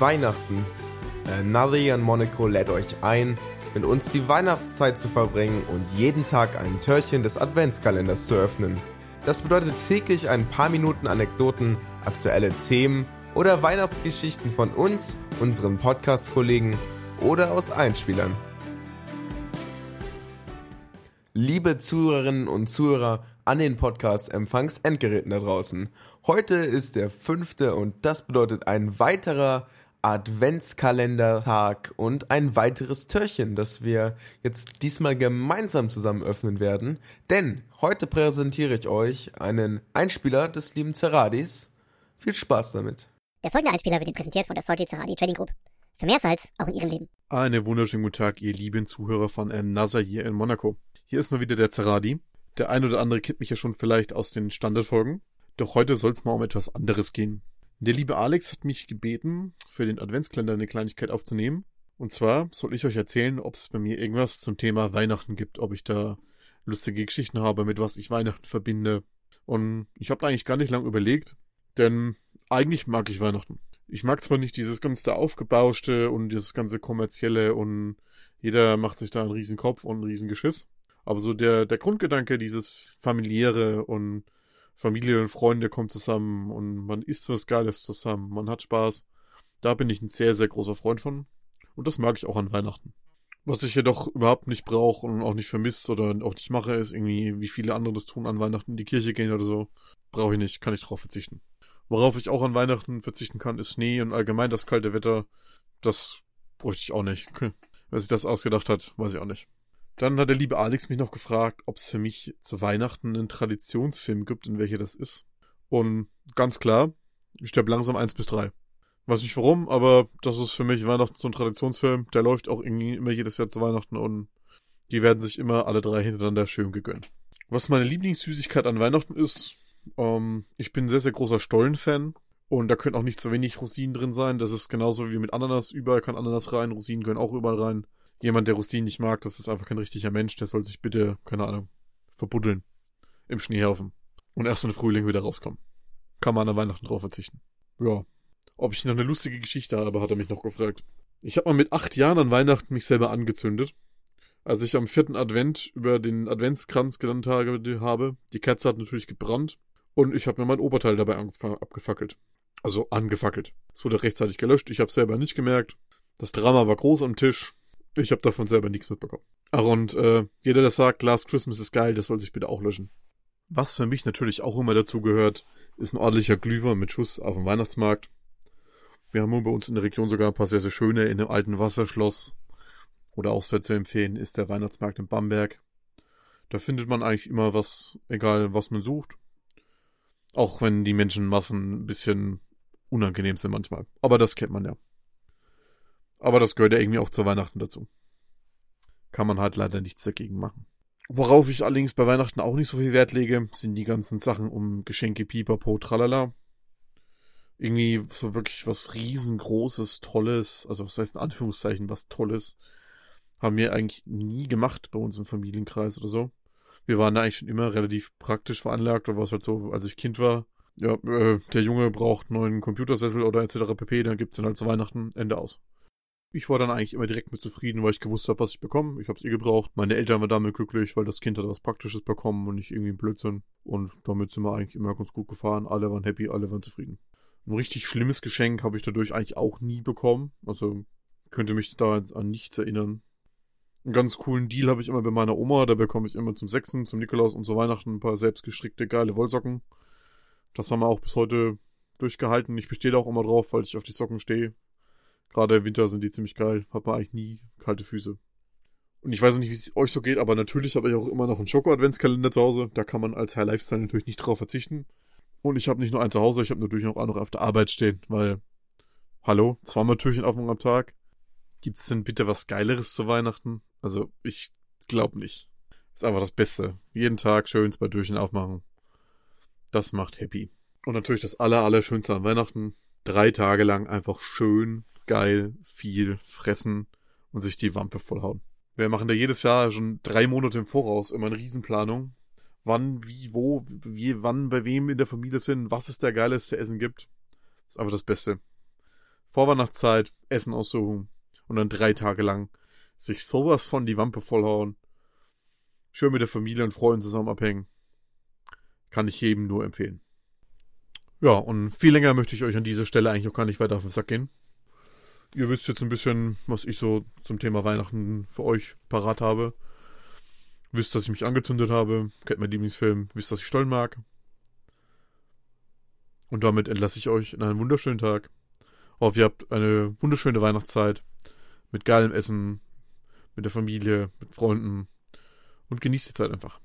Weihnachten. Äh, und Monaco lädt euch ein, mit uns die Weihnachtszeit zu verbringen und jeden Tag ein Türchen des Adventskalenders zu öffnen. Das bedeutet täglich ein paar Minuten Anekdoten, aktuelle Themen oder Weihnachtsgeschichten von uns, unseren Podcast-Kollegen oder aus Einspielern. Liebe Zuhörerinnen und Zuhörer an den Podcast-Empfangs-Endgeräten da draußen. Heute ist der fünfte und das bedeutet ein weiterer Adventskalendertag und ein weiteres Türchen, das wir jetzt diesmal gemeinsam zusammen öffnen werden. Denn heute präsentiere ich euch einen Einspieler des lieben Zeradis. Viel Spaß damit. Der folgende Einspieler wird Ihnen präsentiert von der Salty Zeradi Trading Group. Für mehr Salz auch in Ihrem Leben. Einen wunderschönen guten Tag, ihr lieben Zuhörer von Nasser hier in Monaco. Hier ist mal wieder der Zeradi. Der ein oder andere kennt mich ja schon vielleicht aus den Standardfolgen. Doch heute soll es mal um etwas anderes gehen. Der liebe Alex hat mich gebeten, für den Adventskalender eine Kleinigkeit aufzunehmen. Und zwar soll ich euch erzählen, ob es bei mir irgendwas zum Thema Weihnachten gibt, ob ich da lustige Geschichten habe, mit was ich Weihnachten verbinde. Und ich habe eigentlich gar nicht lange überlegt, denn eigentlich mag ich Weihnachten. Ich mag zwar nicht dieses ganze Aufgebauschte und dieses ganze kommerzielle und jeder macht sich da einen riesen Kopf und einen riesen Geschiss. Aber so der, der Grundgedanke, dieses familiäre und Familie und Freunde kommen zusammen und man isst was Geiles zusammen, man hat Spaß. Da bin ich ein sehr, sehr großer Freund von. Und das mag ich auch an Weihnachten. Was ich jedoch überhaupt nicht brauche und auch nicht vermisst oder auch nicht mache, ist irgendwie, wie viele andere das tun, an Weihnachten in die Kirche gehen oder so. Brauche ich nicht, kann ich drauf verzichten. Worauf ich auch an Weihnachten verzichten kann, ist Schnee und allgemein das kalte Wetter. Das bräuchte ich auch nicht. Wer sich das ausgedacht hat, weiß ich auch nicht. Dann hat der liebe Alex mich noch gefragt, ob es für mich zu Weihnachten einen Traditionsfilm gibt und welcher das ist. Und ganz klar, ich sterbe langsam eins bis drei. Weiß nicht warum, aber das ist für mich Weihnachten so ein Traditionsfilm. Der läuft auch irgendwie immer jedes Jahr zu Weihnachten und die werden sich immer alle drei hintereinander schön gegönnt. Was meine Lieblingssüßigkeit an Weihnachten ist, ähm, ich bin ein sehr, sehr großer Stollen-Fan. Und da können auch nicht so wenig Rosinen drin sein. Das ist genauso wie mit Ananas. Überall kann Ananas rein. Rosinen können auch überall rein. Jemand, der Rosinen nicht mag, das ist einfach kein richtiger Mensch. Der soll sich bitte, keine Ahnung, verbuddeln. Im Schneehaufen. Und erst im Frühling wieder rauskommen. Kann man an Weihnachten drauf verzichten. Ja. Ob ich noch eine lustige Geschichte habe, hat er mich noch gefragt. Ich habe mal mit acht Jahren an Weihnachten mich selber angezündet. Als ich am vierten Advent über den Adventskranz genannt habe, die Kerze hat natürlich gebrannt und ich habe mir mein Oberteil dabei abgefackelt. Also angefackelt. Es wurde rechtzeitig gelöscht, ich habe selber nicht gemerkt. Das Drama war groß am Tisch. Ich habe davon selber nichts mitbekommen. Ach, und äh, jeder, der sagt, Last Christmas ist geil, das soll sich bitte auch löschen. Was für mich natürlich auch immer dazu gehört, ist ein ordentlicher Glühwein mit Schuss auf dem Weihnachtsmarkt. Wir haben bei uns in der Region sogar ein paar sehr, sehr schöne in einem alten Wasserschloss. Oder auch sehr zu empfehlen ist der Weihnachtsmarkt in Bamberg. Da findet man eigentlich immer was, egal was man sucht. Auch wenn die Menschenmassen ein bisschen unangenehm sind manchmal. Aber das kennt man ja. Aber das gehört ja irgendwie auch zu Weihnachten dazu. Kann man halt leider nichts dagegen machen. Worauf ich allerdings bei Weihnachten auch nicht so viel Wert lege, sind die ganzen Sachen um Geschenke, Pipapo, tralala. Irgendwie so wirklich was riesengroßes, tolles, also was heißt in Anführungszeichen was tolles, haben wir eigentlich nie gemacht bei uns im Familienkreis oder so wir waren da eigentlich schon immer relativ praktisch veranlagt, oder was halt so, als ich Kind war. Ja, äh, der Junge braucht neuen Computersessel oder etc. pp, dann gibt's dann halt zu Weihnachten, Ende aus. Ich war dann eigentlich immer direkt mit zufrieden, weil ich gewusst habe, was ich bekomme. Ich habe es eh gebraucht. Meine Eltern waren damit glücklich, weil das Kind hat was Praktisches bekommen und nicht irgendwie ein Blödsinn. Und damit sind wir eigentlich immer ganz gut gefahren. Alle waren happy, alle waren zufrieden. Ein richtig schlimmes Geschenk habe ich dadurch eigentlich auch nie bekommen. Also könnte mich da an nichts erinnern. Einen ganz coolen Deal habe ich immer bei meiner Oma. Da bekomme ich immer zum Sechsen, zum Nikolaus und zu Weihnachten ein paar selbstgestrickte geile Wollsocken. Das haben wir auch bis heute durchgehalten. Ich bestehe da auch immer drauf, weil ich auf die Socken stehe. Gerade im Winter sind die ziemlich geil. Hat man eigentlich nie kalte Füße. Und ich weiß nicht, wie es euch so geht, aber natürlich habe ich auch immer noch einen Schoko-Adventskalender zu Hause. Da kann man als High Lifestyle natürlich nicht drauf verzichten. Und ich habe nicht nur einen zu Hause, ich habe natürlich auch noch auf der Arbeit stehen, weil, hallo, zweimal Türchen am Tag. Gibt's denn bitte was Geileres zu Weihnachten? Also, ich glaube nicht. Ist einfach das Beste. Jeden Tag schön zwei Türchen aufmachen. Das macht happy. Und natürlich das aller, aller Schönste an Weihnachten. Drei Tage lang einfach schön, geil, viel fressen und sich die Wampe vollhauen. Wir machen da jedes Jahr schon drei Monate im Voraus immer eine Riesenplanung. Wann, wie, wo, wie, wann, bei wem in der Familie sind, was es da Geiles zu essen gibt. ist einfach das Beste. Vorweihnachtszeit, Essen aussuchen und dann drei Tage lang sich sowas von die Wampe vollhauen. Schön mit der Familie und Freunden zusammen abhängen. Kann ich jedem nur empfehlen. Ja, und viel länger möchte ich euch an dieser Stelle eigentlich auch gar nicht weiter auf den Sack gehen. Ihr wisst jetzt ein bisschen, was ich so zum Thema Weihnachten für euch parat habe. Wisst, dass ich mich angezündet habe, kennt meinen Lieblingsfilm, wisst, dass ich Stollen mag. Und damit entlasse ich euch in einen wunderschönen Tag. Hoffe, ihr habt eine wunderschöne Weihnachtszeit mit geilem Essen, mit der Familie, mit Freunden und genießt die Zeit einfach.